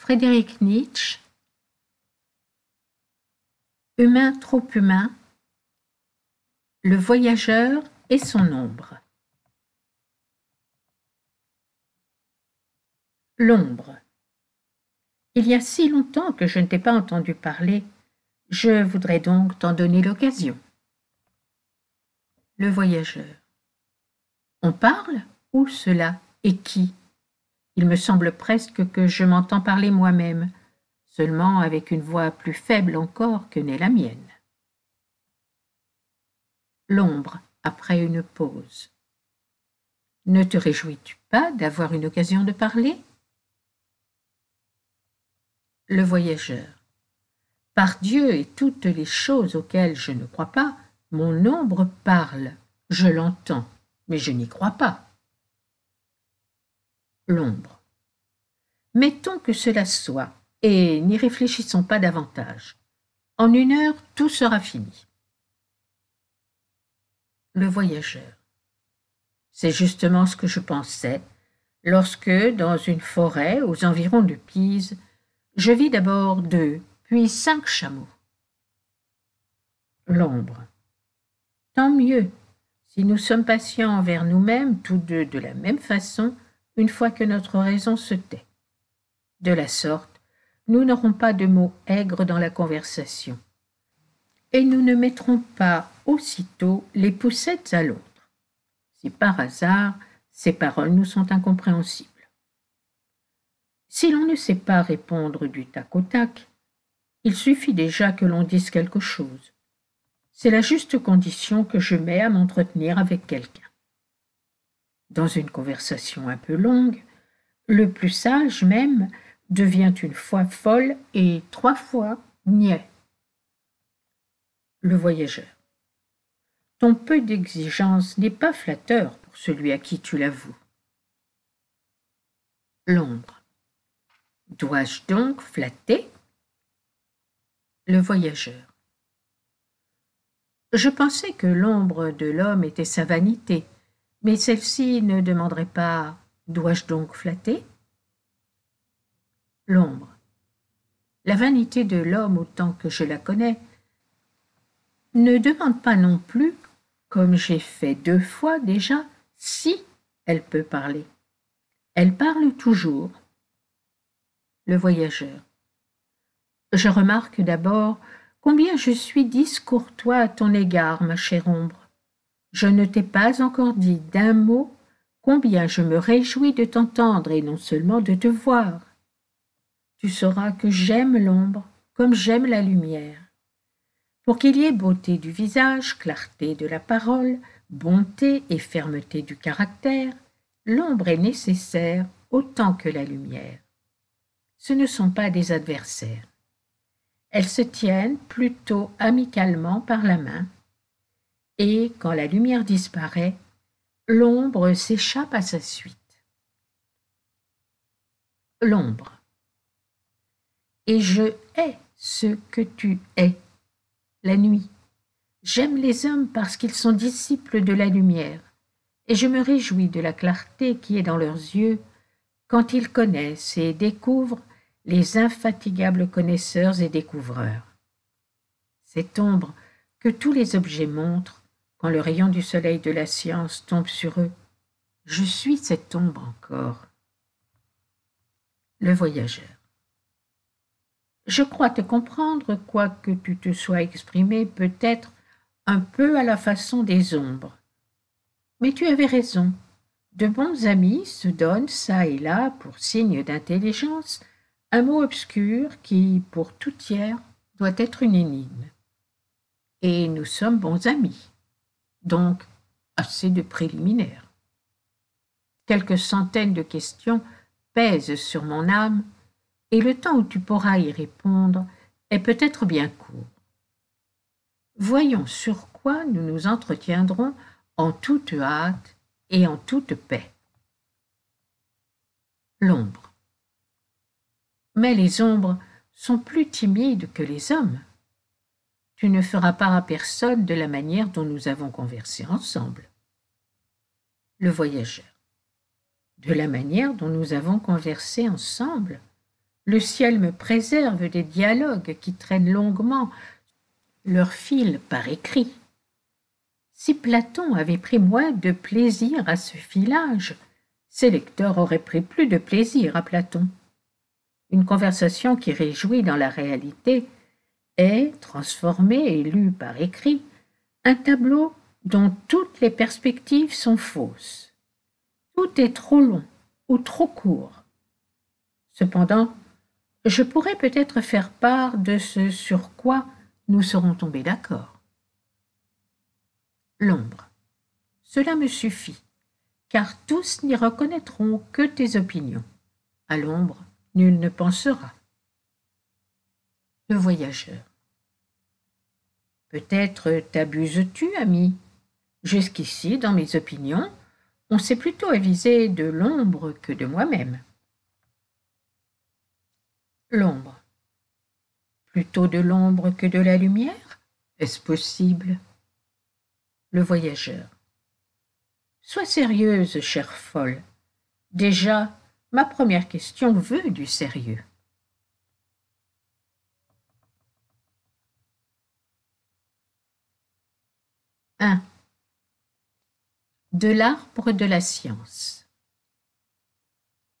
Frédéric Nietzsche Humain trop humain Le voyageur et son ombre. L'ombre. Il y a si longtemps que je ne t'ai pas entendu parler, je voudrais donc t'en donner l'occasion. Le voyageur. On parle Où cela Et qui? Il me semble presque que je m'entends parler moi-même, seulement avec une voix plus faible encore que n'est la mienne. L'ombre, après une pause. Ne te réjouis-tu pas d'avoir une occasion de parler? Le voyageur. Par Dieu et toutes les choses auxquelles je ne crois pas, mon ombre parle, je l'entends, mais je n'y crois pas. L'ombre. Mettons que cela soit, et n'y réfléchissons pas davantage. En une heure, tout sera fini. Le voyageur. C'est justement ce que je pensais lorsque, dans une forêt aux environs de Pise, je vis d'abord deux, puis cinq chameaux. L'ombre. Tant mieux, si nous sommes patients envers nous-mêmes, tous deux de la même façon, une fois que notre raison se tait. De la sorte, nous n'aurons pas de mots aigres dans la conversation. Et nous ne mettrons pas aussitôt les poussettes à l'autre, si par hasard ces paroles nous sont incompréhensibles. Si l'on ne sait pas répondre du tac au tac, il suffit déjà que l'on dise quelque chose. C'est la juste condition que je mets à m'entretenir avec quelqu'un. Dans une conversation un peu longue, le plus sage même devient une fois folle et trois fois niais. Le voyageur. Ton peu d'exigence n'est pas flatteur pour celui à qui tu l'avoues. L'ombre. Dois-je donc flatter? Le voyageur. Je pensais que l'ombre de l'homme était sa vanité, mais celle-ci ne demanderait pas Dois-je donc flatter? L'ombre. La vanité de l'homme, autant que je la connais, ne demande pas non plus, comme j'ai fait deux fois déjà, si elle peut parler. Elle parle toujours. Le voyageur. Je remarque d'abord Combien je suis discourtois à ton égard, ma chère ombre. Je ne t'ai pas encore dit d'un mot combien je me réjouis de t'entendre et non seulement de te voir. Tu sauras que j'aime l'ombre comme j'aime la lumière. Pour qu'il y ait beauté du visage, clarté de la parole, bonté et fermeté du caractère, l'ombre est nécessaire autant que la lumière. Ce ne sont pas des adversaires. Elles se tiennent plutôt amicalement par la main, et quand la lumière disparaît, l'ombre s'échappe à sa suite. L'ombre. Et je hais ce que tu es, la nuit. J'aime les hommes parce qu'ils sont disciples de la lumière, et je me réjouis de la clarté qui est dans leurs yeux quand ils connaissent et découvrent les infatigables connaisseurs et découvreurs. Cette ombre que tous les objets montrent quand le rayon du soleil de la science tombe sur eux, je suis cette ombre encore. Le voyageur. Je crois te comprendre, quoique tu te sois exprimé peut-être un peu à la façon des ombres. Mais tu avais raison. De bons amis se donnent çà et là, pour signe d'intelligence, un mot obscur qui, pour tout tiers, doit être une énigme. Et nous sommes bons amis, donc assez de préliminaires. Quelques centaines de questions pèsent sur mon âme, et le temps où tu pourras y répondre est peut-être bien court. Voyons sur quoi nous nous entretiendrons en toute hâte et en toute paix. L'ombre mais les ombres sont plus timides que les hommes. Tu ne feras part à personne de la manière dont nous avons conversé ensemble. Le voyageur. De la manière dont nous avons conversé ensemble. le ciel me préserve des dialogues qui traînent longuement leur fil par écrit. Si Platon avait pris moins de plaisir à ce filage, ses lecteurs auraient pris plus de plaisir à Platon. Une conversation qui réjouit dans la réalité est, transformée et lue par écrit, un tableau dont toutes les perspectives sont fausses. Tout est trop long ou trop court. Cependant, je pourrais peut-être faire part de ce sur quoi nous serons tombés d'accord. L'ombre. Cela me suffit, car tous n'y reconnaîtront que tes opinions. À l'ombre, nul ne pensera. Le voyageur. Peut-être t'abuses-tu, ami. Jusqu'ici, dans mes opinions, on s'est plutôt avisé de l'ombre que de moi-même. L'ombre. Plutôt de l'ombre que de la lumière? Est-ce possible? Le voyageur. Sois sérieuse, chère folle. Déjà, ma première question veut du sérieux. De l'arbre de la science.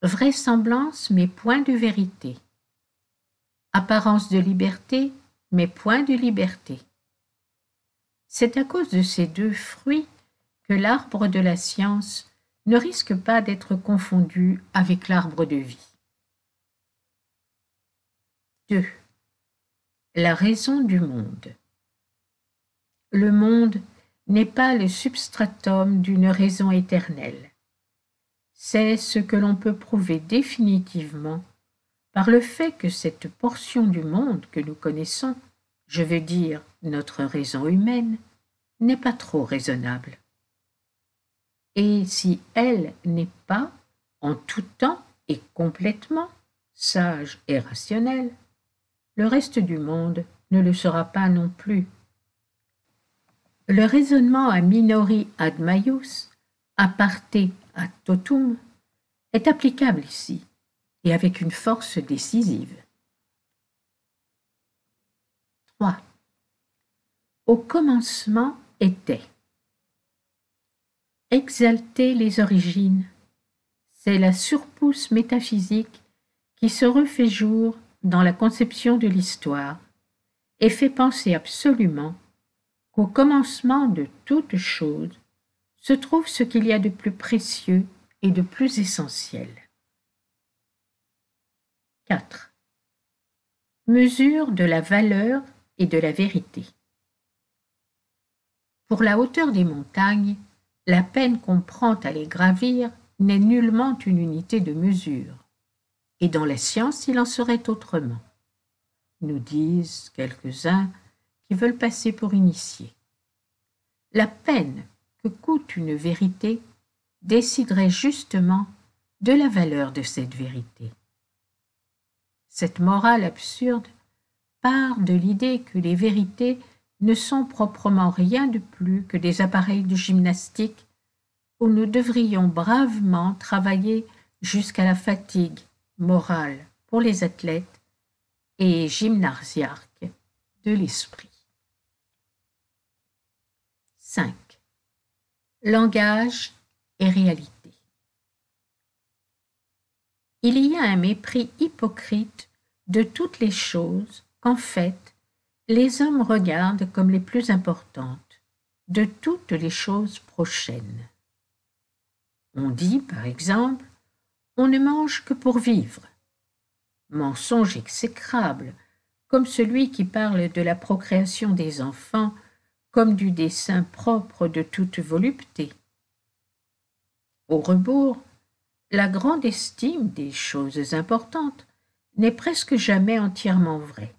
Vraisemblance mais point de vérité. Apparence de liberté mais point de liberté. C'est à cause de ces deux fruits que l'arbre de la science ne risque pas d'être confondu avec l'arbre de vie. 2. La raison du monde. Le monde n'est pas le substratum d'une raison éternelle. C'est ce que l'on peut prouver définitivement par le fait que cette portion du monde que nous connaissons, je veux dire notre raison humaine, n'est pas trop raisonnable. Et si elle n'est pas, en tout temps et complètement, sage et rationnelle, le reste du monde ne le sera pas non plus le raisonnement à minori ad maius, a parte ad totum, est applicable ici, et avec une force décisive. 3. Au commencement était. Exalter les origines, c'est la surpousse métaphysique qui se refait jour dans la conception de l'histoire et fait penser absolument au commencement de toute chose se trouve ce qu'il y a de plus précieux et de plus essentiel. 4. Mesure de la valeur et de la vérité. Pour la hauteur des montagnes, la peine qu'on prend à les gravir n'est nullement une unité de mesure, et dans la science il en serait autrement, nous disent quelques-uns veulent passer pour initiés. La peine que coûte une vérité déciderait justement de la valeur de cette vérité. Cette morale absurde part de l'idée que les vérités ne sont proprement rien de plus que des appareils de gymnastique où nous devrions bravement travailler jusqu'à la fatigue morale pour les athlètes et gymnasiarques de l'esprit. 5. Langage et réalité. Il y a un mépris hypocrite de toutes les choses qu'en fait les hommes regardent comme les plus importantes, de toutes les choses prochaines. On dit, par exemple, on ne mange que pour vivre. Mensonge exécrable, comme celui qui parle de la procréation des enfants comme du dessin propre de toute volupté. Au rebours, la grande estime des choses importantes n'est presque jamais entièrement vraie,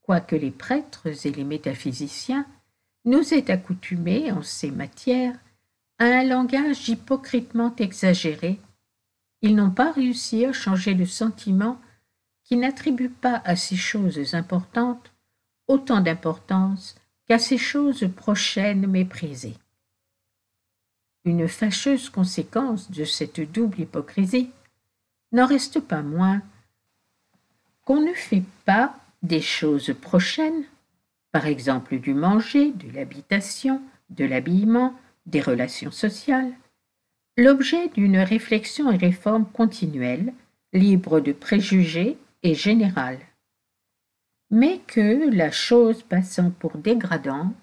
quoique les prêtres et les métaphysiciens nous aient accoutumés en ces matières à un langage hypocritement exagéré, ils n'ont pas réussi à changer le sentiment qui n'attribue pas à ces choses importantes autant d'importance qu'à ces choses prochaines méprisées. Une fâcheuse conséquence de cette double hypocrisie n'en reste pas moins qu'on ne fait pas des choses prochaines, par exemple du manger, de l'habitation, de l'habillement, des relations sociales, l'objet d'une réflexion et réforme continuelle, libre de préjugés et générale. Mais que, la chose passant pour dégradante,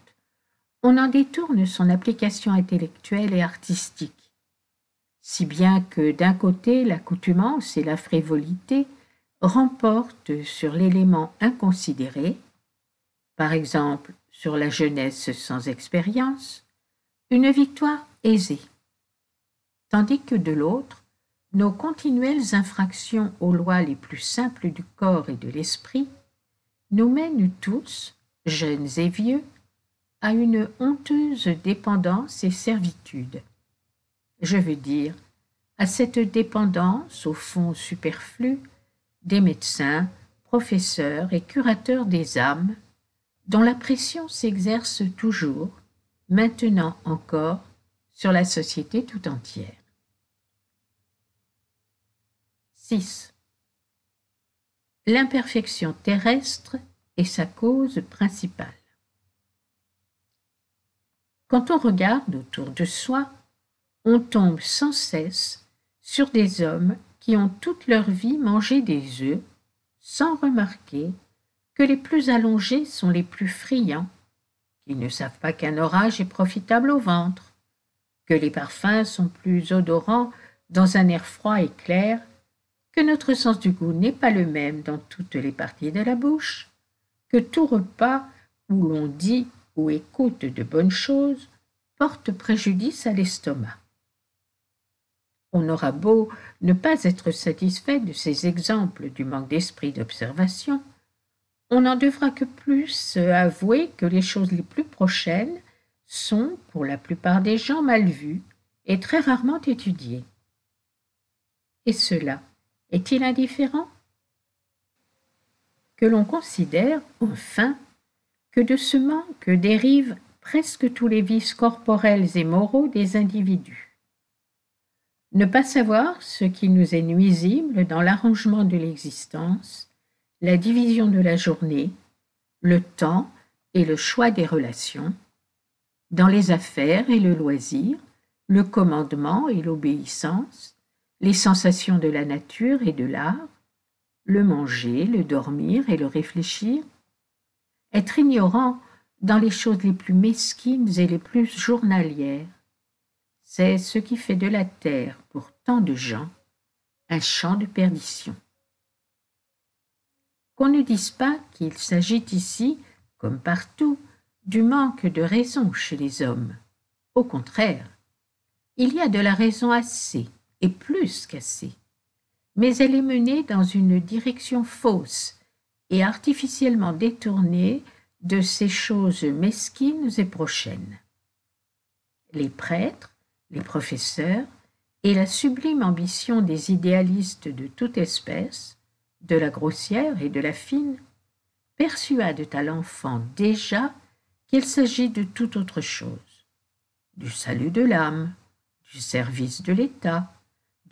on en détourne son application intellectuelle et artistique, si bien que d'un côté l'accoutumance et la frivolité remportent sur l'élément inconsidéré, par exemple sur la jeunesse sans expérience, une victoire aisée, tandis que de l'autre, nos continuelles infractions aux lois les plus simples du corps et de l'esprit nous mènent tous, jeunes et vieux, à une honteuse dépendance et servitude. Je veux dire, à cette dépendance, au fond superflue, des médecins, professeurs et curateurs des âmes, dont la pression s'exerce toujours, maintenant encore, sur la société tout entière. 6. L'imperfection terrestre est sa cause principale. Quand on regarde autour de soi, on tombe sans cesse sur des hommes qui ont toute leur vie mangé des œufs, sans remarquer que les plus allongés sont les plus friands, qui ne savent pas qu'un orage est profitable au ventre, que les parfums sont plus odorants dans un air froid et clair, que notre sens du goût n'est pas le même dans toutes les parties de la bouche, que tout repas où l'on dit ou écoute de bonnes choses porte préjudice à l'estomac. On aura beau ne pas être satisfait de ces exemples du manque d'esprit d'observation, on n'en devra que plus avouer que les choses les plus prochaines sont, pour la plupart des gens, mal vues et très rarement étudiées. Et cela est-il indifférent Que l'on considère, enfin, que de ce manque dérivent presque tous les vices corporels et moraux des individus? Ne pas savoir ce qui nous est nuisible dans l'arrangement de l'existence, la division de la journée, le temps et le choix des relations, dans les affaires et le loisir, le commandement et l'obéissance, les sensations de la nature et de l'art, le manger, le dormir et le réfléchir, être ignorant dans les choses les plus mesquines et les plus journalières. C'est ce qui fait de la terre, pour tant de gens, un champ de perdition. Qu'on ne dise pas qu'il s'agit ici, comme partout, du manque de raison chez les hommes. Au contraire, il y a de la raison assez, et plus qu'assez, mais elle est menée dans une direction fausse et artificiellement détournée de ces choses mesquines et prochaines. Les prêtres, les professeurs et la sublime ambition des idéalistes de toute espèce, de la grossière et de la fine, persuadent à l'enfant déjà qu'il s'agit de toute autre chose, du salut de l'âme, du service de l'État,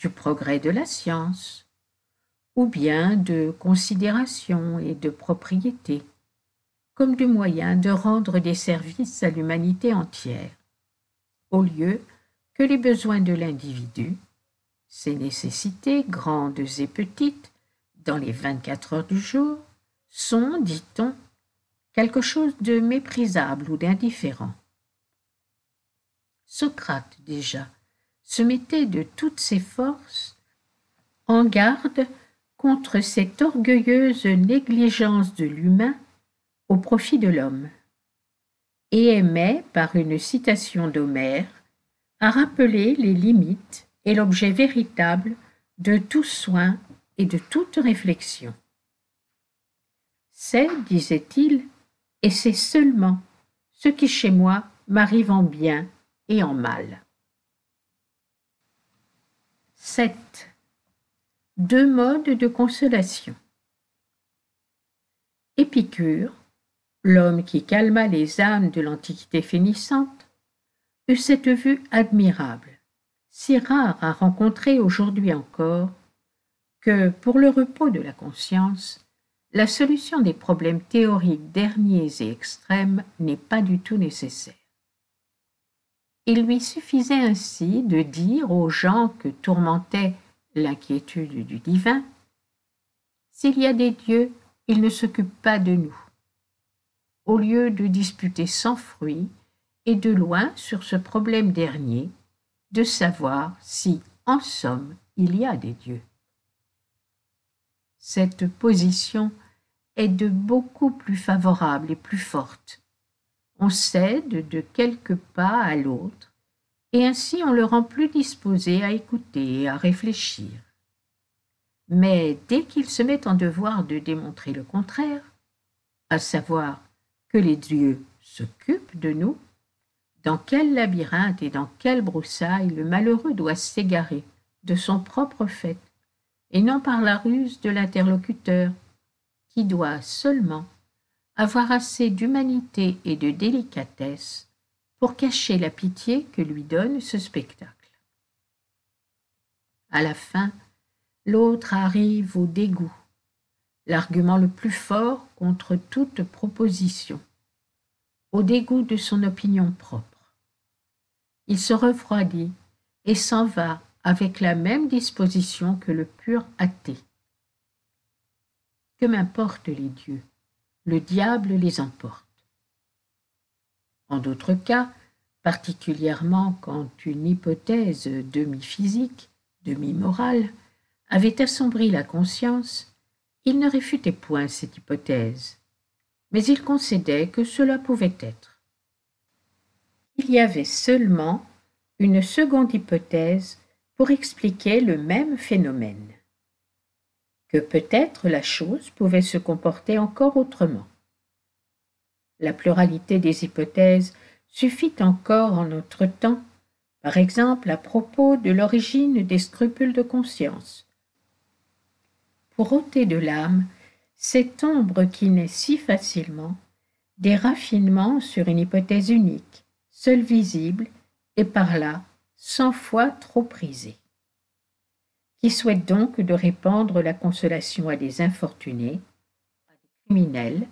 du progrès de la science, ou bien de considération et de propriété comme du moyen de rendre des services à l'humanité entière, au lieu que les besoins de l'individu, ses nécessités grandes et petites, dans les vingt-quatre heures du jour, sont, dit-on, quelque chose de méprisable ou d'indifférent. Socrate, déjà, se mettait de toutes ses forces en garde contre cette orgueilleuse négligence de l'humain au profit de l'homme, et aimait, par une citation d'Homère, à rappeler les limites et l'objet véritable de tout soin et de toute réflexion. C'est, disait-il, et c'est seulement ce qui chez moi m'arrive en bien et en mal. 7. Deux modes de consolation. Épicure l'homme qui calma les âmes de l'Antiquité finissante, eut cette vue admirable, si rare à rencontrer aujourd'hui encore, que, pour le repos de la conscience, la solution des problèmes théoriques derniers et extrêmes n'est pas du tout nécessaire. Il lui suffisait ainsi de dire aux gens que tourmentait l'inquiétude du divin S'il y a des dieux, ils ne s'occupent pas de nous. Au lieu de disputer sans fruit, et de loin sur ce problème dernier, de savoir si, en somme, il y a des dieux. Cette position est de beaucoup plus favorable et plus forte. On cède de quelques pas à l'autre, et ainsi on le rend plus disposé à écouter et à réfléchir. Mais dès qu'il se met en devoir de démontrer le contraire, à savoir que les dieux s'occupent de nous, dans quel labyrinthe et dans quelle broussaille le malheureux doit s'égarer de son propre fait, et non par la ruse de l'interlocuteur, qui doit seulement avoir assez d'humanité et de délicatesse pour cacher la pitié que lui donne ce spectacle. À la fin, l'autre arrive au dégoût, l'argument le plus fort contre toute proposition, au dégoût de son opinion propre il se refroidit et s'en va avec la même disposition que le pur athée. Que m'importent les dieux, le diable les emporte. En d'autres cas, particulièrement quand une hypothèse demi-physique, demi-morale, avait assombri la conscience, il ne réfutait point cette hypothèse, mais il concédait que cela pouvait être. Il y avait seulement une seconde hypothèse pour expliquer le même phénomène que peut-être la chose pouvait se comporter encore autrement. La pluralité des hypothèses suffit encore en notre temps, par exemple à propos de l'origine des scrupules de conscience. Pour ôter de l'âme cette ombre qui naît si facilement des raffinements sur une hypothèse unique, seul visible et par là cent fois trop prisé. Qui souhaite donc de répandre la consolation à des infortunés, à des criminels,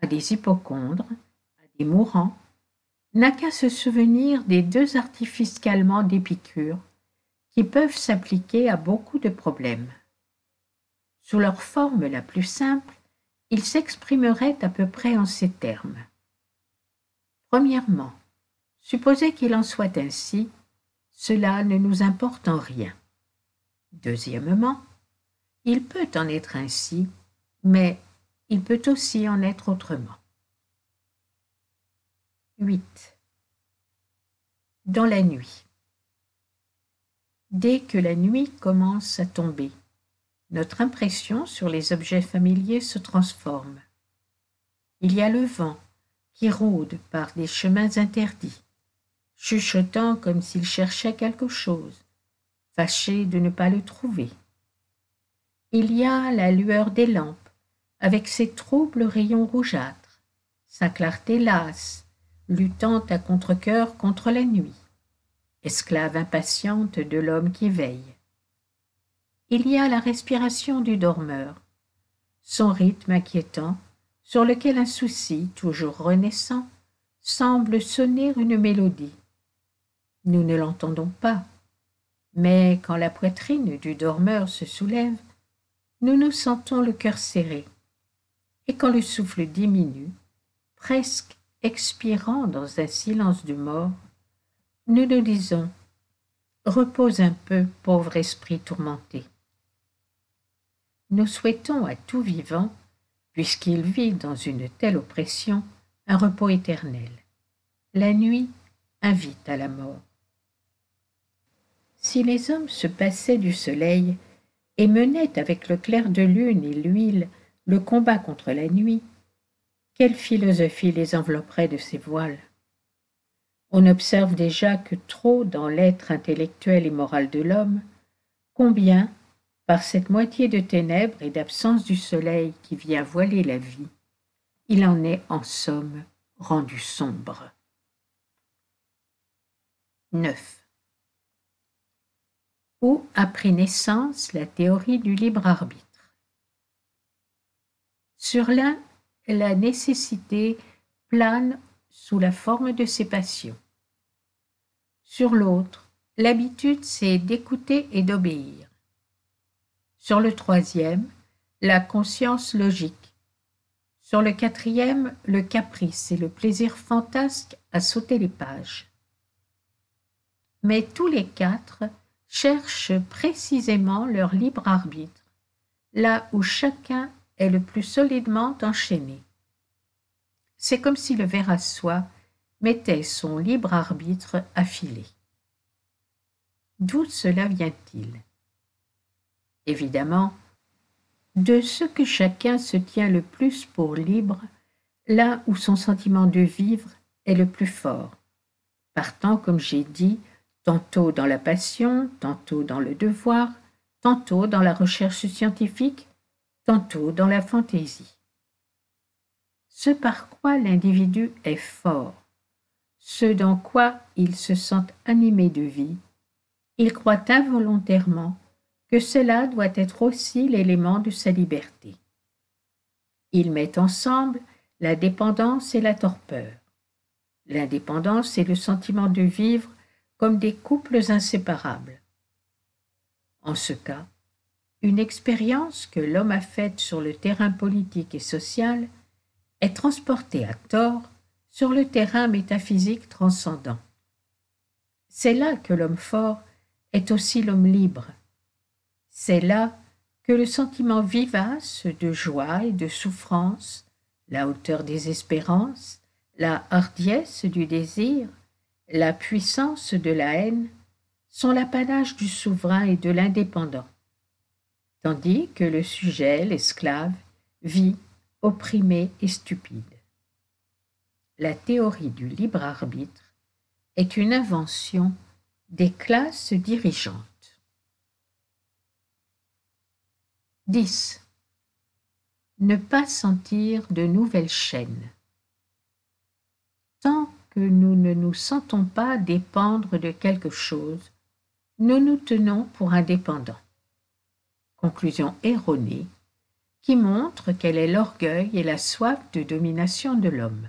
à des hypochondres, à des mourants, n'a qu'à se souvenir des deux artifices calmants d'Épicure qui peuvent s'appliquer à beaucoup de problèmes. Sous leur forme la plus simple, ils s'exprimeraient à peu près en ces termes. Premièrement, Supposez qu'il en soit ainsi, cela ne nous importe en rien. Deuxièmement, il peut en être ainsi, mais il peut aussi en être autrement. 8. Dans la nuit. Dès que la nuit commence à tomber, notre impression sur les objets familiers se transforme. Il y a le vent qui rôde par des chemins interdits chuchotant comme s'il cherchait quelque chose, fâché de ne pas le trouver. Il y a la lueur des lampes, avec ses troubles rayons rougeâtres, sa clarté lasse, luttant à contre-cœur contre la nuit, esclave impatiente de l'homme qui veille. Il y a la respiration du dormeur, son rythme inquiétant, sur lequel un souci, toujours renaissant, semble sonner une mélodie nous ne l'entendons pas. Mais quand la poitrine du dormeur se soulève, nous nous sentons le cœur serré. Et quand le souffle diminue, presque expirant dans un silence de mort, nous nous disons Repose un peu, pauvre esprit tourmenté. Nous souhaitons à tout vivant, puisqu'il vit dans une telle oppression, un repos éternel. La nuit invite à la mort. Si les hommes se passaient du soleil et menaient avec le clair de lune et l'huile le combat contre la nuit, quelle philosophie les envelopperait de ces voiles? On observe déjà que trop dans l'être intellectuel et moral de l'homme, combien, par cette moitié de ténèbres et d'absence du soleil qui vient voiler la vie, il en est en somme rendu sombre. 9 où a pris naissance la théorie du libre arbitre. Sur l'un, la nécessité plane sous la forme de ses passions. Sur l'autre, l'habitude c'est d'écouter et d'obéir. Sur le troisième, la conscience logique. Sur le quatrième, le caprice et le plaisir fantasque à sauter les pages. Mais tous les quatre cherchent précisément leur libre arbitre, là où chacun est le plus solidement enchaîné. C'est comme si le ver à soie mettait son libre arbitre affilé. D'où cela vient-il? Évidemment, de ce que chacun se tient le plus pour libre, là où son sentiment de vivre est le plus fort, partant, comme j'ai dit, tantôt dans la passion, tantôt dans le devoir, tantôt dans la recherche scientifique, tantôt dans la fantaisie. Ce par quoi l'individu est fort, ce dans quoi il se sent animé de vie, il croit involontairement que cela doit être aussi l'élément de sa liberté. Il met ensemble la dépendance et la torpeur. L'indépendance et le sentiment de vivre comme des couples inséparables. En ce cas, une expérience que l'homme a faite sur le terrain politique et social est transportée à tort sur le terrain métaphysique transcendant. C'est là que l'homme fort est aussi l'homme libre. C'est là que le sentiment vivace de joie et de souffrance, la hauteur des espérances, la hardiesse du désir, la puissance de la haine sont l'apanage du souverain et de l'indépendant, tandis que le sujet, l'esclave, vit opprimé et stupide. La théorie du libre arbitre est une invention des classes dirigeantes. 10. Ne pas sentir de nouvelles chaînes. Tant nous ne nous sentons pas dépendre de quelque chose, nous nous tenons pour indépendants. Conclusion erronée qui montre quel est l'orgueil et la soif de domination de l'homme.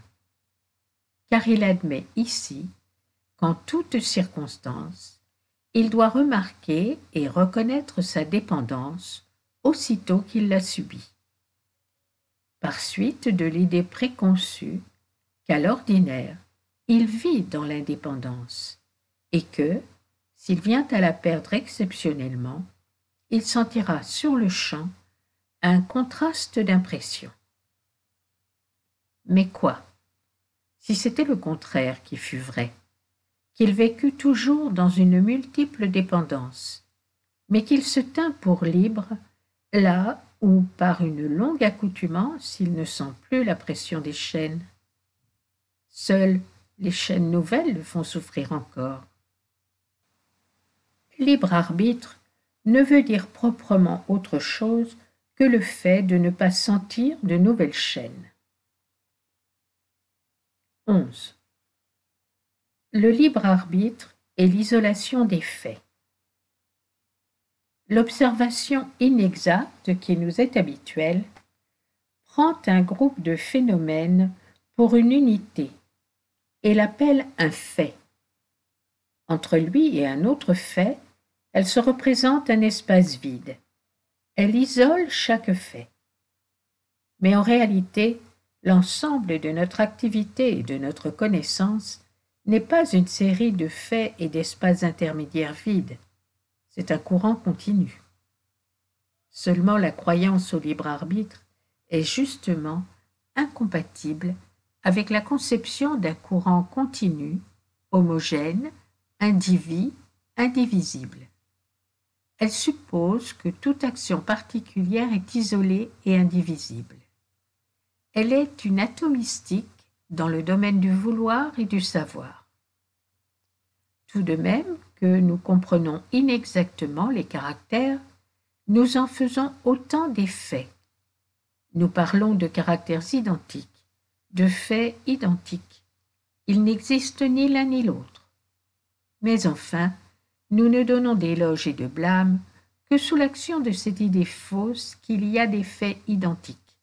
Car il admet ici qu'en toutes circonstances, il doit remarquer et reconnaître sa dépendance aussitôt qu'il l'a subie. Par suite de l'idée préconçue qu'à l'ordinaire, il vit dans l'indépendance et que, s'il vient à la perdre exceptionnellement, il sentira sur le champ un contraste d'impression. Mais quoi? Si c'était le contraire qui fût vrai, qu'il vécut toujours dans une multiple dépendance, mais qu'il se tint pour libre là où, par une longue accoutumance, il ne sent plus la pression des chaînes. Seules les chaînes nouvelles le font souffrir encore. Libre arbitre ne veut dire proprement autre chose que le fait de ne pas sentir de nouvelles chaînes. 11. Le libre arbitre et l'isolation des faits. L'observation inexacte qui nous est habituelle prend un groupe de phénomènes pour une unité et l'appelle un fait. Entre lui et un autre fait, elle se représente un espace vide. Elle isole chaque fait. Mais en réalité, l'ensemble de notre activité et de notre connaissance n'est pas une série de faits et d'espaces intermédiaires vides. C'est un courant continu. Seulement la croyance au libre arbitre est justement incompatible avec la conception d'un courant continu, homogène, indivis, indivisible. Elle suppose que toute action particulière est isolée et indivisible. Elle est une atomistique dans le domaine du vouloir et du savoir. Tout de même que nous comprenons inexactement les caractères, nous en faisons autant des faits. Nous parlons de caractères identiques, de faits identiques. Il n'existe ni l'un ni l'autre. Mais enfin, nous ne donnons d'éloges et de blâme que sous l'action de cette idée fausse qu'il y a des faits identiques,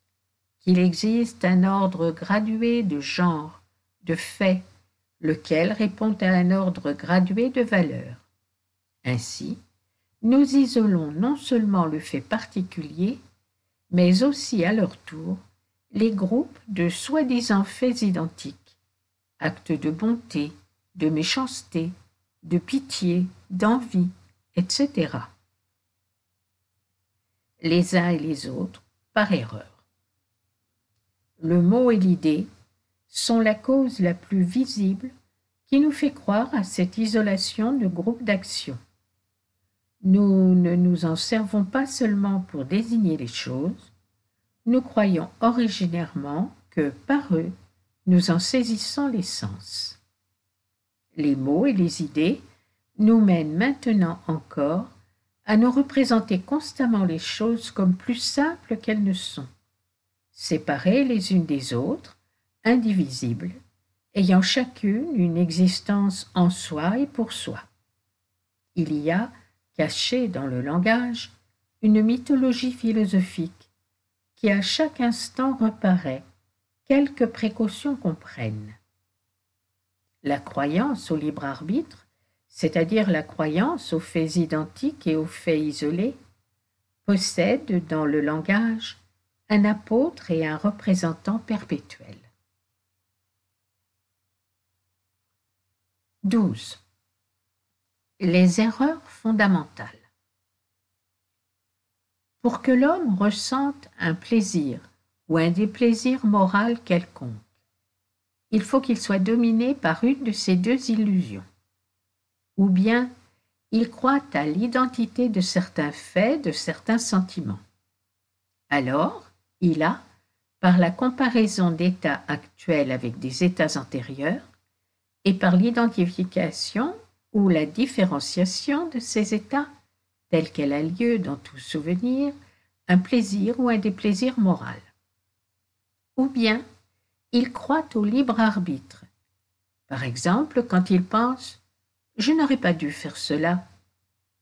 qu'il existe un ordre gradué de genres, de faits, lequel répond à un ordre gradué de valeurs. Ainsi, nous isolons non seulement le fait particulier, mais aussi à leur tour les groupes de soi-disant faits identiques, actes de bonté, de méchanceté, de pitié, d'envie, etc. Les uns et les autres par erreur. Le mot et l'idée sont la cause la plus visible qui nous fait croire à cette isolation de groupe d'action. Nous ne nous en servons pas seulement pour désigner les choses, nous croyons originairement que par eux nous en saisissons l'essence. Les mots et les idées nous mènent maintenant encore à nous représenter constamment les choses comme plus simples qu'elles ne sont, séparées les unes des autres, indivisibles, ayant chacune une existence en soi et pour soi. Il y a cachée dans le langage, une mythologie philosophique qui à chaque instant reparaît, quelques précautions qu'on prenne. La croyance au libre arbitre, c'est-à-dire la croyance aux faits identiques et aux faits isolés, possède dans le langage un apôtre et un représentant perpétuel. 12 les erreurs fondamentales. Pour que l'homme ressente un plaisir ou un déplaisir moral quelconque, il faut qu'il soit dominé par une de ces deux illusions. Ou bien il croit à l'identité de certains faits, de certains sentiments. Alors, il a, par la comparaison d'états actuels avec des états antérieurs, et par l'identification ou la différenciation de ces états, telle qu'elle a lieu dans tout souvenir, un plaisir ou un déplaisir moral. Ou bien il croit au libre arbitre. Par exemple, quand il pense Je n'aurais pas dû faire cela,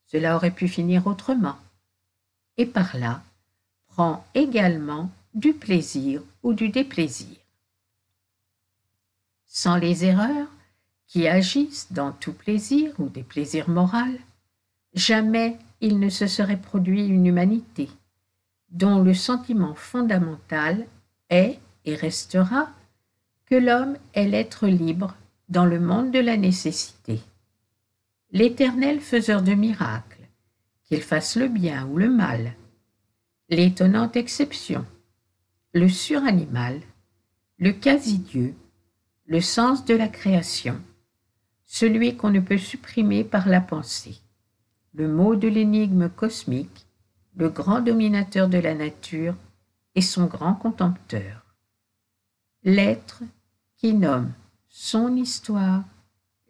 cela aurait pu finir autrement, et par là prend également du plaisir ou du déplaisir. Sans les erreurs, qui agissent dans tout plaisir ou des plaisirs moraux, jamais il ne se serait produit une humanité dont le sentiment fondamental est et restera que l'homme est l'être libre dans le monde de la nécessité. L'éternel faiseur de miracles, qu'il fasse le bien ou le mal, l'étonnante exception, le suranimal, le quasi-dieu, le sens de la création, celui qu'on ne peut supprimer par la pensée, le mot de l'énigme cosmique, le grand dominateur de la nature et son grand contempteur. L'être qui nomme son histoire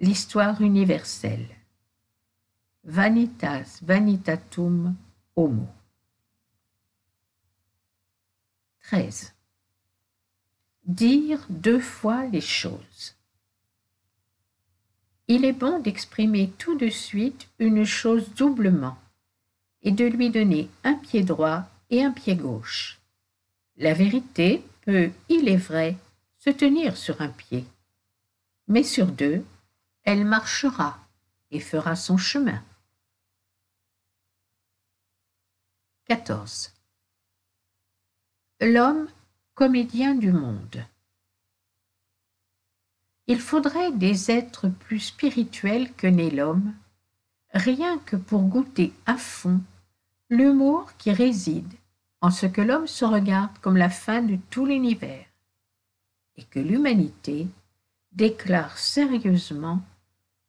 l'histoire universelle. Vanitas vanitatum homo. 13. Dire deux fois les choses il est bon d'exprimer tout de suite une chose doublement et de lui donner un pied droit et un pied gauche. La vérité peut, il est vrai, se tenir sur un pied, mais sur deux, elle marchera et fera son chemin. 14. L'homme comédien du monde. Il faudrait des êtres plus spirituels que n'est l'homme, rien que pour goûter à fond l'humour qui réside en ce que l'homme se regarde comme la fin de tout l'univers, et que l'humanité déclare sérieusement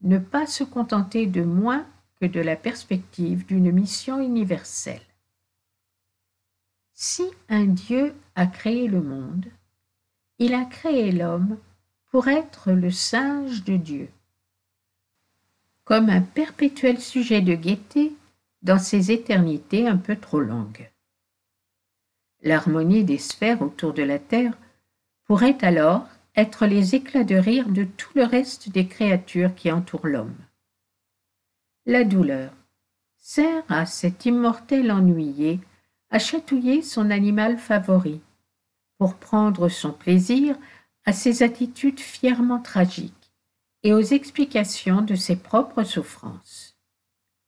ne pas se contenter de moins que de la perspective d'une mission universelle. Si un Dieu a créé le monde, il a créé l'homme pour être le singe de Dieu, comme un perpétuel sujet de gaieté dans ces éternités un peu trop longues. L'harmonie des sphères autour de la Terre pourrait alors être les éclats de rire de tout le reste des créatures qui entourent l'homme. La douleur sert à cet immortel ennuyé à chatouiller son animal favori, pour prendre son plaisir à ses attitudes fièrement tragiques et aux explications de ses propres souffrances.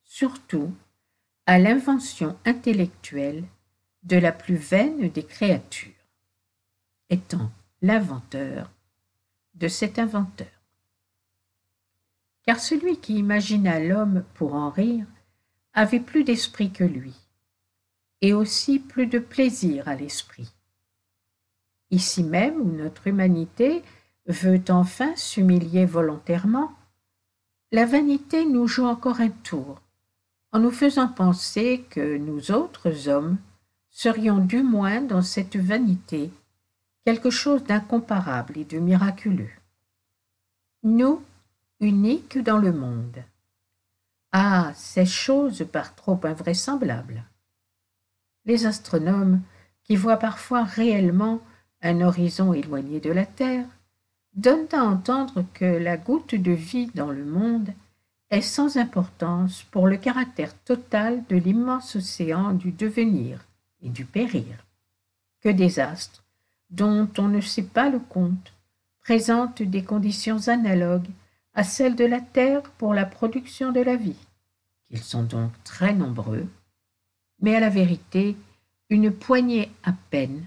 Surtout à l'invention intellectuelle de la plus vaine des créatures, étant l'inventeur de cet inventeur. Car celui qui imagina l'homme pour en rire avait plus d'esprit que lui, et aussi plus de plaisir à l'esprit. Ici même où notre humanité veut enfin s'humilier volontairement, la vanité nous joue encore un tour, en nous faisant penser que nous autres hommes serions du moins dans cette vanité quelque chose d'incomparable et de miraculeux. Nous, uniques dans le monde. Ah, ces choses par trop invraisemblables. Les astronomes, qui voient parfois réellement un horizon éloigné de la Terre, donnent à entendre que la goutte de vie dans le monde est sans importance pour le caractère total de l'immense océan du devenir et du périr, que des astres, dont on ne sait pas le compte, présentent des conditions analogues à celles de la Terre pour la production de la vie, qu'ils sont donc très nombreux, mais à la vérité une poignée à peine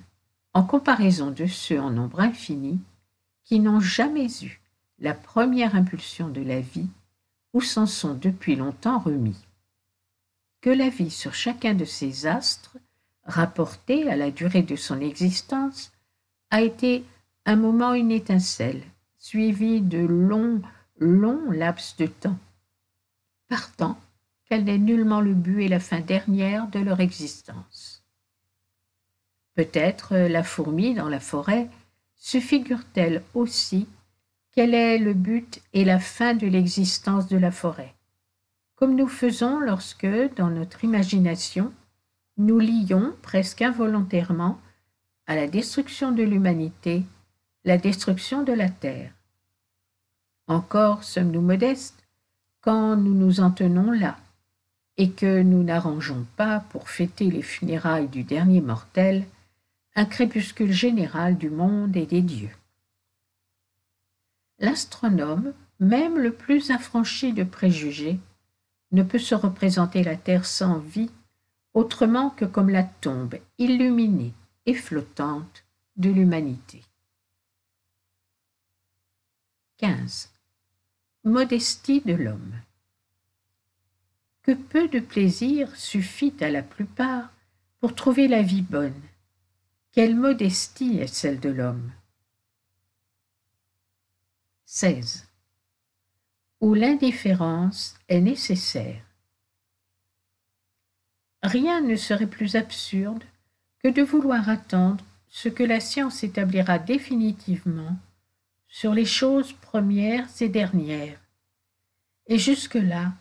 en comparaison de ceux en nombre infini qui n'ont jamais eu la première impulsion de la vie ou s'en sont depuis longtemps remis. Que la vie sur chacun de ces astres, rapportée à la durée de son existence, a été un moment une étincelle, suivie de longs, longs laps de temps, partant qu'elle n'est nullement le but et la fin dernière de leur existence. Peut-être euh, la fourmi dans la forêt se figure-t-elle aussi quel est le but et la fin de l'existence de la forêt, comme nous faisons lorsque, dans notre imagination, nous lions presque involontairement à la destruction de l'humanité la destruction de la terre. Encore sommes-nous modestes quand nous nous en tenons là, et que nous n'arrangeons pas pour fêter les funérailles du dernier mortel un crépuscule général du monde et des dieux. L'astronome, même le plus affranchi de préjugés, ne peut se représenter la Terre sans vie autrement que comme la tombe illuminée et flottante de l'humanité. 15. Modestie de l'homme. Que peu de plaisir suffit à la plupart pour trouver la vie bonne, quelle modestie est celle de l'homme? 16. Où l'indifférence est nécessaire. Rien ne serait plus absurde que de vouloir attendre ce que la science établira définitivement sur les choses premières et dernières, et jusque-là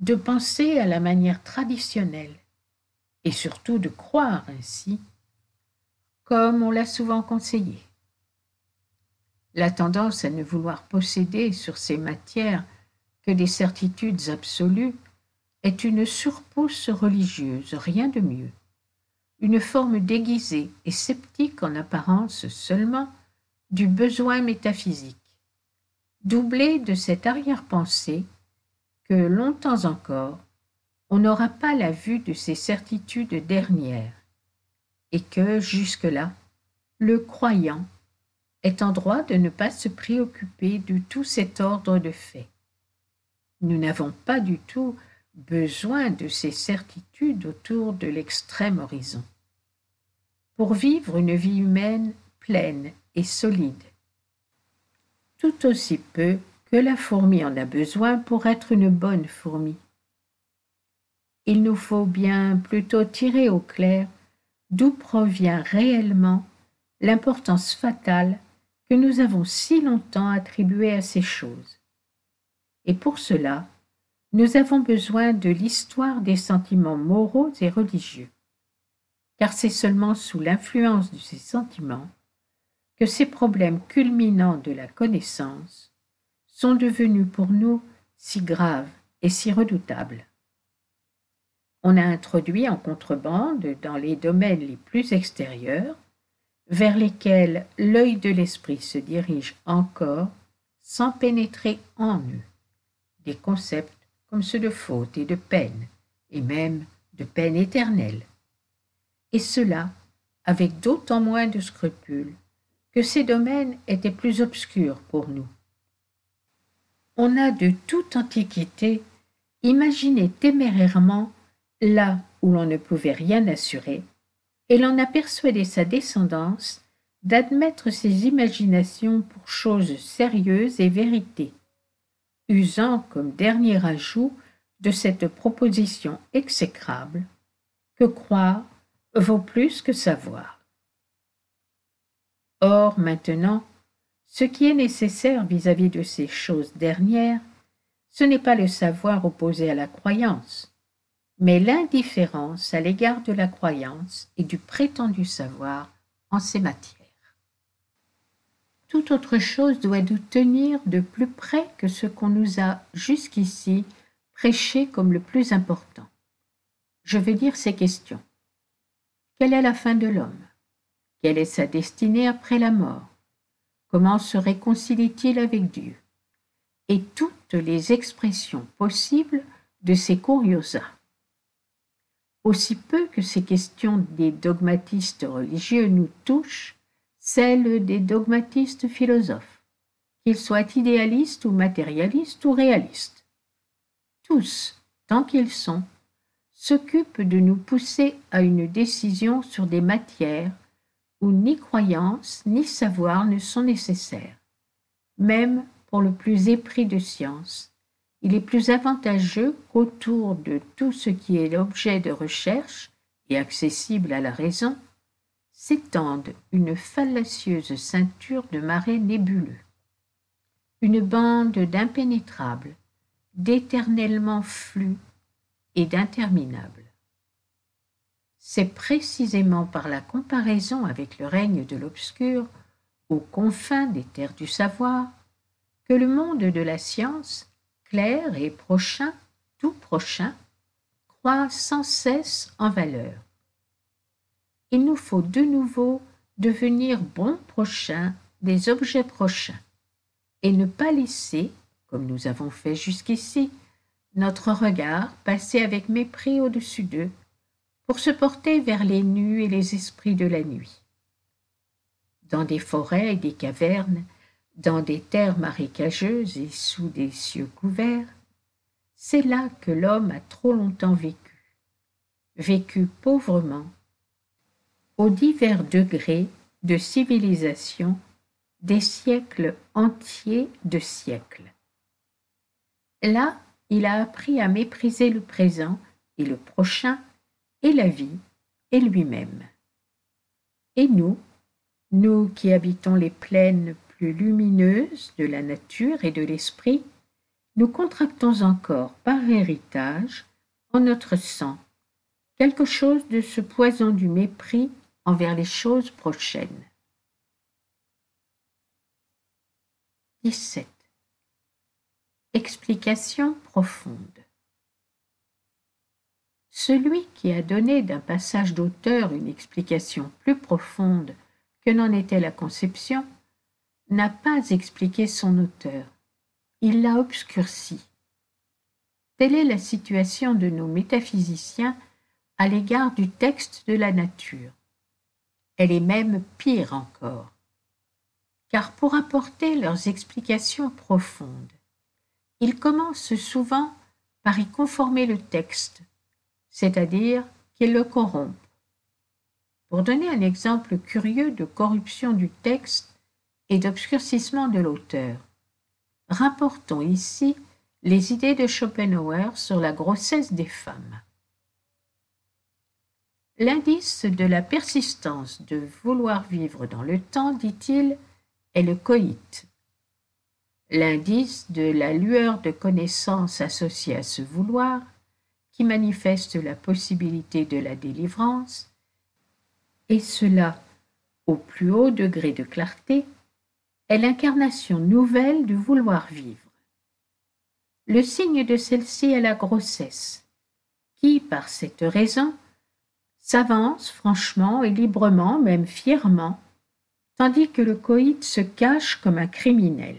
de penser à la manière traditionnelle, et surtout de croire ainsi comme on l'a souvent conseillé. La tendance à ne vouloir posséder sur ces matières que des certitudes absolues est une surpousse religieuse, rien de mieux, une forme déguisée et sceptique en apparence seulement du besoin métaphysique, doublée de cette arrière-pensée que longtemps encore on n'aura pas la vue de ces certitudes dernières, et que, jusque-là, le croyant est en droit de ne pas se préoccuper de tout cet ordre de faits. Nous n'avons pas du tout besoin de ces certitudes autour de l'extrême horizon. Pour vivre une vie humaine pleine et solide, tout aussi peu que la fourmi en a besoin pour être une bonne fourmi. Il nous faut bien plutôt tirer au clair d'où provient réellement l'importance fatale que nous avons si longtemps attribuée à ces choses. Et pour cela, nous avons besoin de l'histoire des sentiments moraux et religieux, car c'est seulement sous l'influence de ces sentiments que ces problèmes culminants de la connaissance sont devenus pour nous si graves et si redoutables. On a introduit en contrebande, dans les domaines les plus extérieurs, vers lesquels l'œil de l'esprit se dirige encore sans pénétrer en eux des concepts comme ceux de faute et de peine, et même de peine éternelle. Et cela avec d'autant moins de scrupules que ces domaines étaient plus obscurs pour nous. On a de toute antiquité imaginé témérairement là où l'on ne pouvait rien assurer, et l'on a persuadé sa descendance d'admettre ses imaginations pour choses sérieuses et vérités, usant comme dernier ajout de cette proposition exécrable que croire vaut plus que savoir. Or maintenant, ce qui est nécessaire vis-à-vis de ces choses dernières, ce n'est pas le savoir opposé à la croyance, mais l'indifférence à l'égard de la croyance et du prétendu savoir en ces matières. Toute autre chose doit nous tenir de plus près que ce qu'on nous a jusqu'ici prêché comme le plus important. Je vais dire ces questions. Quelle est la fin de l'homme? Quelle est sa destinée après la mort? Comment se réconcilie-t-il avec Dieu? Et toutes les expressions possibles de ces curiosas. Aussi peu que ces questions des dogmatistes religieux nous touchent, celles des dogmatistes philosophes, qu'ils soient idéalistes ou matérialistes ou réalistes. Tous, tant qu'ils sont, s'occupent de nous pousser à une décision sur des matières où ni croyance ni savoir ne sont nécessaires. Même pour le plus épris de science, il est plus avantageux qu'autour de tout ce qui est l'objet de recherche et accessible à la raison, s'étende une fallacieuse ceinture de marais nébuleux, une bande d'impénétrables, d'éternellement flux et d'interminables. C'est précisément par la comparaison avec le règne de l'obscur, aux confins des terres du savoir, que le monde de la science, clair et prochain, tout prochain, croît sans cesse en valeur. Il nous faut de nouveau devenir bons prochains des objets prochains, et ne pas laisser, comme nous avons fait jusqu'ici, notre regard passer avec mépris au-dessus d'eux pour se porter vers les nus et les esprits de la nuit. Dans des forêts et des cavernes, dans des terres marécageuses et sous des cieux couverts, c'est là que l'homme a trop longtemps vécu, vécu pauvrement, aux divers degrés de civilisation des siècles entiers de siècles. Là, il a appris à mépriser le présent et le prochain et la vie et lui-même. Et nous, nous qui habitons les plaines plus lumineuses de la nature et de l'esprit, nous contractons encore par héritage en notre sang quelque chose de ce poison du mépris envers les choses prochaines. 17. Explication profonde. Celui qui a donné d'un passage d'auteur une explication plus profonde que n'en était la conception, n'a pas expliqué son auteur, il l'a obscurci. Telle est la situation de nos métaphysiciens à l'égard du texte de la nature. Elle est même pire encore, car pour apporter leurs explications profondes, ils commencent souvent par y conformer le texte c'est-à-dire qu'ils le corrompent. Pour donner un exemple curieux de corruption du texte et d'obscurcissement de l'auteur, rapportons ici les idées de Schopenhauer sur la grossesse des femmes. L'indice de la persistance de vouloir vivre dans le temps, dit-il, est le coït. L'indice de la lueur de connaissance associée à ce vouloir qui manifeste la possibilité de la délivrance, et cela au plus haut degré de clarté, est l'incarnation nouvelle du vouloir vivre. Le signe de celle-ci est la grossesse, qui, par cette raison, s'avance franchement et librement, même fièrement, tandis que le coït se cache comme un criminel.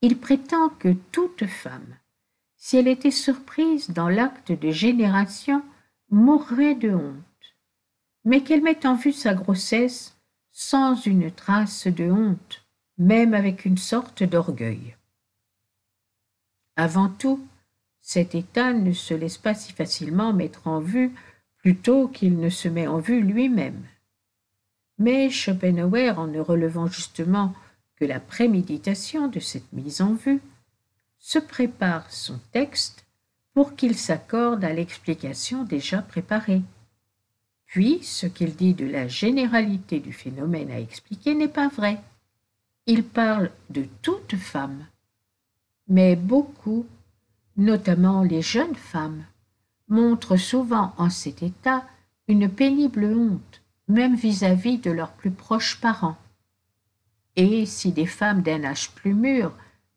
Il prétend que toute femme, si elle était surprise dans l'acte de génération, mourrait de honte, mais qu'elle met en vue sa grossesse sans une trace de honte, même avec une sorte d'orgueil. Avant tout, cet état ne se laisse pas si facilement mettre en vue plutôt qu'il ne se met en vue lui-même. Mais Schopenhauer, en ne relevant justement que la préméditation de cette mise en vue, se prépare son texte pour qu'il s'accorde à l'explication déjà préparée. Puis, ce qu'il dit de la généralité du phénomène à expliquer n'est pas vrai. Il parle de toute femme, mais beaucoup, notamment les jeunes femmes, montrent souvent en cet état une pénible honte même vis-à-vis de leurs plus proches parents. Et si des femmes d'un âge plus mûr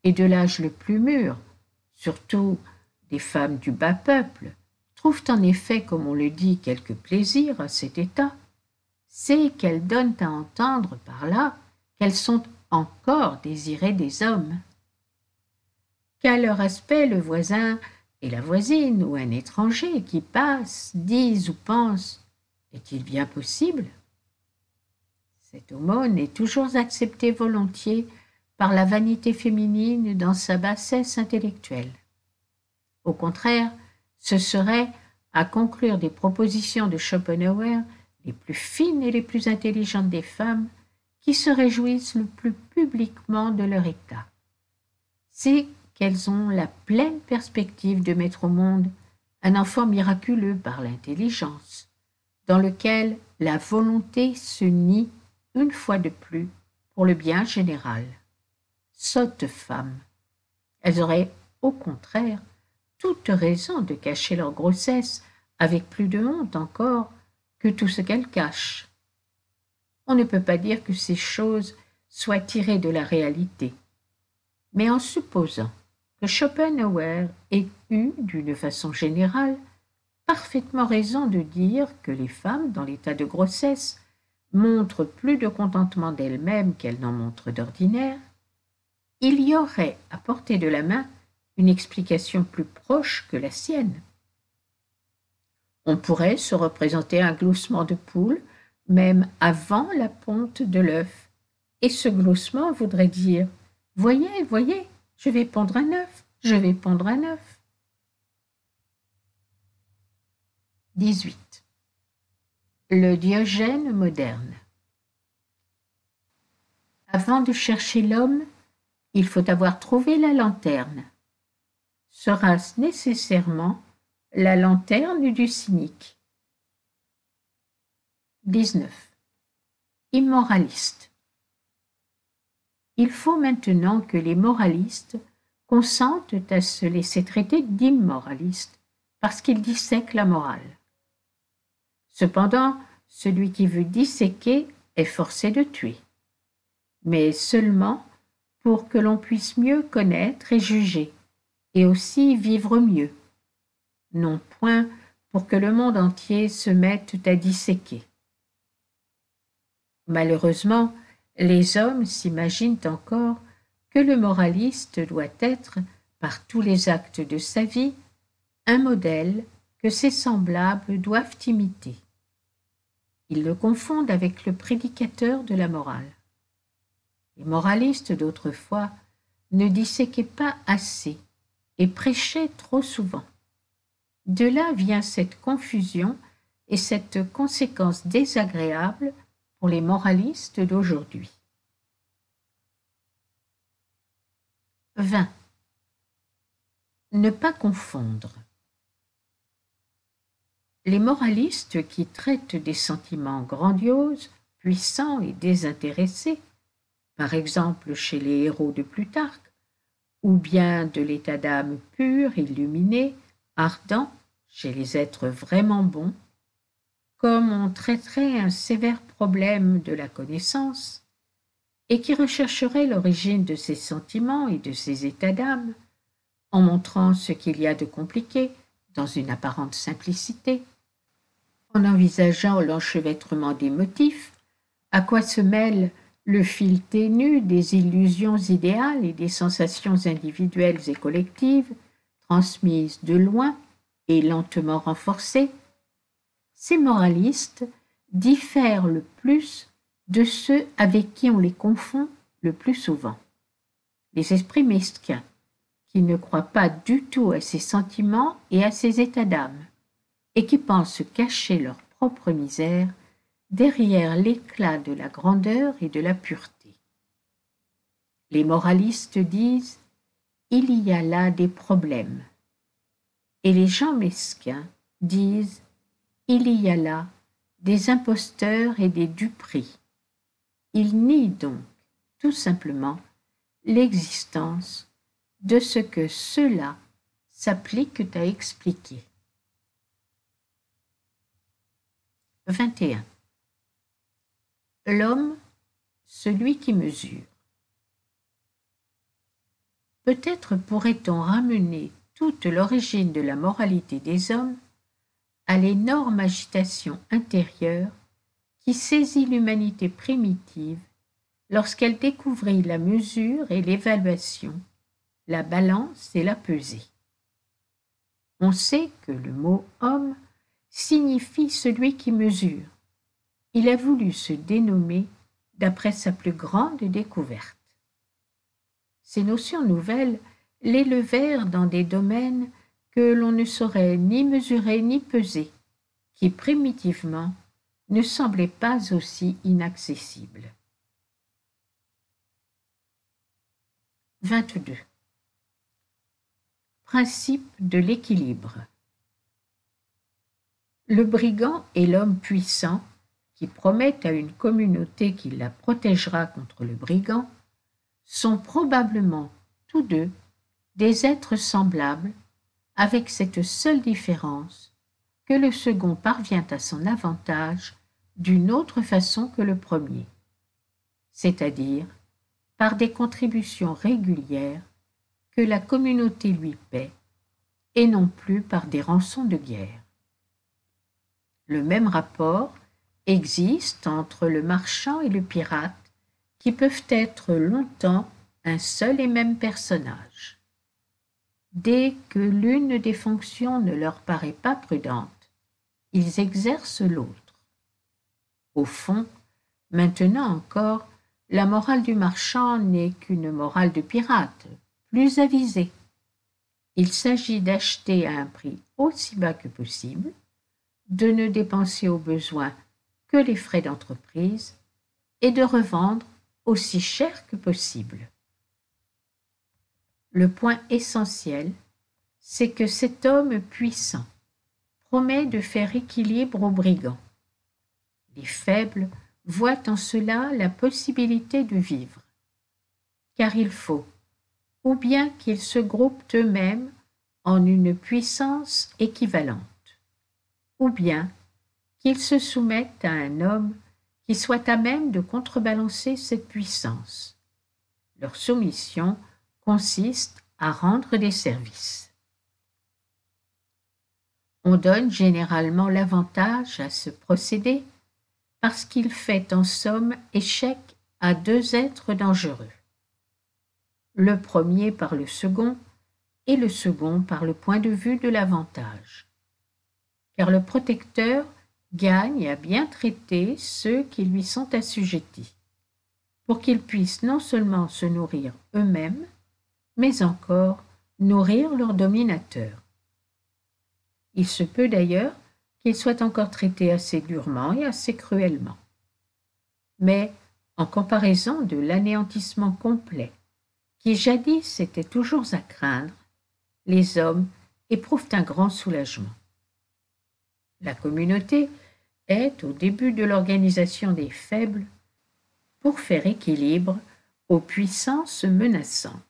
et de l'âge le plus mûr, surtout des femmes du bas peuple, trouvent en effet, comme on le dit, quelque plaisir à cet état, c'est qu'elles donnent à entendre par là qu'elles sont encore désirées des hommes. Qu'à leur aspect le voisin et la voisine ou un étranger qui passe disent ou pensent est-il bien possible? Cette aumône est toujours acceptée volontiers par la vanité féminine dans sa bassesse intellectuelle. Au contraire, ce serait, à conclure des propositions de Schopenhauer, les plus fines et les plus intelligentes des femmes qui se réjouissent le plus publiquement de leur état. C'est qu'elles ont la pleine perspective de mettre au monde un enfant miraculeux par l'intelligence, dans lequel la volonté se nie une fois de plus pour le bien général. Sottes femmes. Elles auraient, au contraire, toute raison de cacher leur grossesse avec plus de honte encore que tout ce qu'elles cachent. On ne peut pas dire que ces choses soient tirées de la réalité. Mais en supposant que Schopenhauer ait eu, d'une façon générale, parfaitement raison de dire que les femmes, dans l'état de grossesse, montrent plus de contentement d'elles-mêmes qu'elles n'en montrent d'ordinaire, il y aurait à portée de la main une explication plus proche que la sienne. On pourrait se représenter un gloussement de poule même avant la ponte de l'œuf, et ce gloussement voudrait dire Voyez, voyez, je vais pondre un œuf, je vais pondre un œuf. 18. Le Diogène moderne. Avant de chercher l'homme, il faut avoir trouvé la lanterne. Sera-ce nécessairement la lanterne du cynique 19. Immoraliste. Il faut maintenant que les moralistes consentent à se laisser traiter d'immoralistes parce qu'ils dissèquent la morale. Cependant, celui qui veut disséquer est forcé de tuer, mais seulement pour que l'on puisse mieux connaître et juger, et aussi vivre mieux, non point pour que le monde entier se mette à disséquer. Malheureusement, les hommes s'imaginent encore que le moraliste doit être, par tous les actes de sa vie, un modèle que ses semblables doivent imiter. Ils le confondent avec le prédicateur de la morale. Les moralistes d'autrefois ne disséquaient pas assez et prêchaient trop souvent. De là vient cette confusion et cette conséquence désagréable pour les moralistes d'aujourd'hui. 20. Ne pas confondre. Les moralistes qui traitent des sentiments grandioses, puissants et désintéressés, par exemple chez les héros de Plutarque, ou bien de l'état d'âme pur, illuminé, ardent, chez les êtres vraiment bons, comme on traiterait un sévère problème de la connaissance, et qui rechercherait l'origine de ces sentiments et de ces états d'âme, en montrant ce qu'il y a de compliqué dans une apparente simplicité, en envisageant l'enchevêtrement des motifs, À quoi se mêle le fil ténu des illusions idéales et des sensations individuelles et collectives, transmises de loin et lentement renforcées, ces moralistes diffèrent le plus de ceux avec qui on les confond le plus souvent. Les esprits mesquins, qui ne croient pas du tout à ces sentiments et à ces états d'âme, et qui pensent cacher leur propre misère derrière l'éclat de la grandeur et de la pureté. Les moralistes disent il y a là des problèmes, et les gens mesquins disent il y a là des imposteurs et des duperies. Ils nient donc tout simplement l'existence de ce que ceux-là s'appliquent à expliquer. 21. L'homme, celui qui mesure. Peut-être pourrait-on ramener toute l'origine de la moralité des hommes à l'énorme agitation intérieure qui saisit l'humanité primitive lorsqu'elle découvrit la mesure et l'évaluation, la balance et la pesée. On sait que le mot homme signifie celui qui mesure. Il a voulu se dénommer d'après sa plus grande découverte. Ces notions nouvelles l'élevèrent dans des domaines que l'on ne saurait ni mesurer ni peser, qui primitivement ne semblaient pas aussi inaccessibles. 22. Principe de l'équilibre. Le brigand et l'homme puissant, qui promettent à une communauté qu'il la protégera contre le brigand, sont probablement tous deux des êtres semblables, avec cette seule différence que le second parvient à son avantage d'une autre façon que le premier, c'est-à-dire par des contributions régulières que la communauté lui paie, et non plus par des rançons de guerre. Le même rapport existe entre le marchand et le pirate, qui peuvent être longtemps un seul et même personnage. Dès que l'une des fonctions ne leur paraît pas prudente, ils exercent l'autre. Au fond, maintenant encore, la morale du marchand n'est qu'une morale de pirate, plus avisée. Il s'agit d'acheter à un prix aussi bas que possible, de ne dépenser au besoin que les frais d'entreprise et de revendre aussi cher que possible. Le point essentiel, c'est que cet homme puissant promet de faire équilibre aux brigands. Les faibles voient en cela la possibilité de vivre. Car il faut, ou bien qu'ils se groupent eux-mêmes en une puissance équivalente, ou bien qu'ils se soumettent à un homme qui soit à même de contrebalancer cette puissance. Leur soumission consiste à rendre des services. On donne généralement l'avantage à ce procédé parce qu'il fait en somme échec à deux êtres dangereux. Le premier par le second et le second par le point de vue de l'avantage. Car le protecteur gagne à bien traiter ceux qui lui sont assujettis, pour qu'ils puissent non seulement se nourrir eux-mêmes, mais encore nourrir leur dominateur. Il se peut d'ailleurs qu'il soit encore traité assez durement et assez cruellement. Mais, en comparaison de l'anéantissement complet qui jadis était toujours à craindre, les hommes éprouvent un grand soulagement. La communauté est au début de l'organisation des faibles pour faire équilibre aux puissances menaçantes.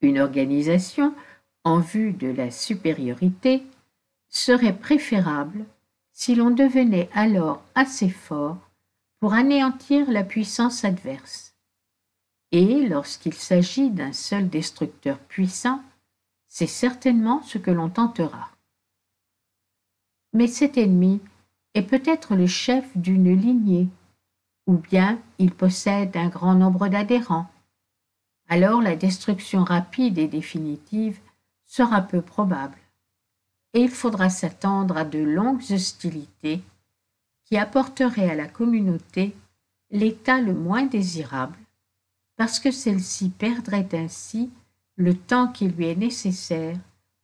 Une organisation en vue de la supériorité serait préférable si l'on devenait alors assez fort pour anéantir la puissance adverse. Et lorsqu'il s'agit d'un seul destructeur puissant, c'est certainement ce que l'on tentera. Mais cet ennemi est peut-être le chef d'une lignée ou bien il possède un grand nombre d'adhérents. Alors la destruction rapide et définitive sera peu probable, et il faudra s'attendre à de longues hostilités qui apporteraient à la communauté l'état le moins désirable, parce que celle-ci perdrait ainsi le temps qui lui est nécessaire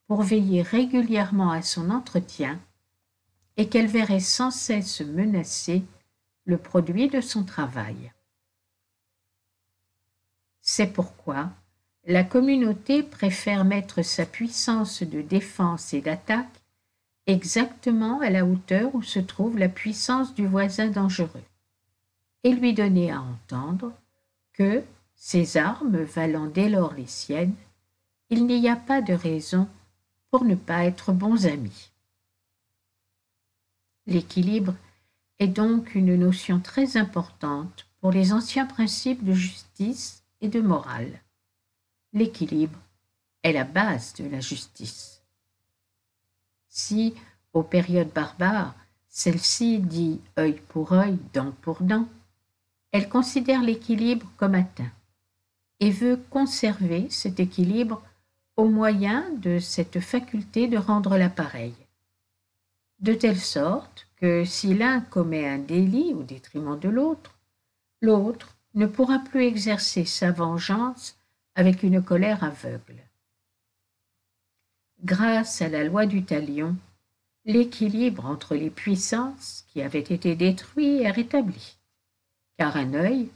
pour veiller régulièrement à son entretien et qu'elle verrait sans cesse menacer le produit de son travail. C'est pourquoi la communauté préfère mettre sa puissance de défense et d'attaque exactement à la hauteur où se trouve la puissance du voisin dangereux, et lui donner à entendre que, ses armes valant dès lors les siennes, il n'y a pas de raison pour ne pas être bons amis. L'équilibre est donc une notion très importante pour les anciens principes de justice et de morale. L'équilibre est la base de la justice. Si, aux périodes barbares, celle-ci dit œil pour œil, dent pour dent, elle considère l'équilibre comme atteint et veut conserver cet équilibre au moyen de cette faculté de rendre l'appareil de telle sorte que si l'un commet un délit au détriment de l'autre, l'autre ne pourra plus exercer sa vengeance avec une colère aveugle. Grâce à la loi du talion, l'équilibre entre les puissances qui avaient été détruits est rétabli, car un œil,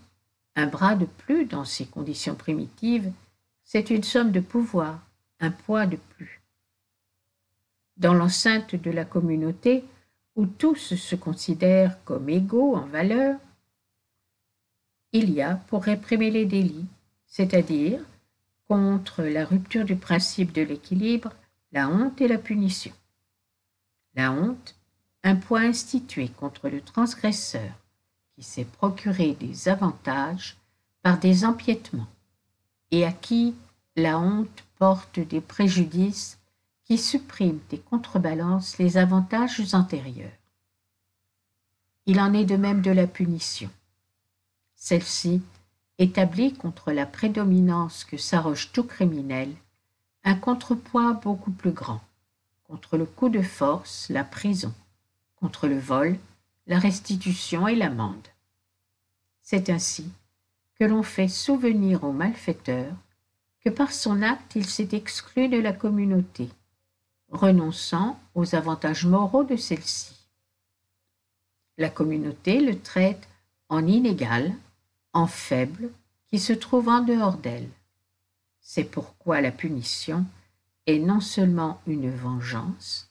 un bras de plus dans ces conditions primitives, c'est une somme de pouvoir, un poids de plus dans l'enceinte de la communauté où tous se considèrent comme égaux en valeur, il y a pour réprimer les délits, c'est-à-dire contre la rupture du principe de l'équilibre, la honte et la punition. La honte, un poids institué contre le transgresseur qui s'est procuré des avantages par des empiètements et à qui la honte porte des préjudices qui supprime et contrebalance les avantages antérieurs. Il en est de même de la punition. Celle-ci établit contre la prédominance que s'arroge tout criminel un contrepoids beaucoup plus grand, contre le coup de force, la prison, contre le vol, la restitution et l'amende. C'est ainsi que l'on fait souvenir au malfaiteur que par son acte il s'est exclu de la communauté, renonçant aux avantages moraux de celle-ci. La communauté le traite en inégal, en faible, qui se trouve en dehors d'elle. C'est pourquoi la punition est non seulement une vengeance,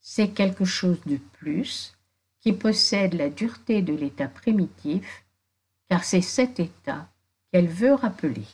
c'est quelque chose de plus qui possède la dureté de l'état primitif, car c'est cet état qu'elle veut rappeler.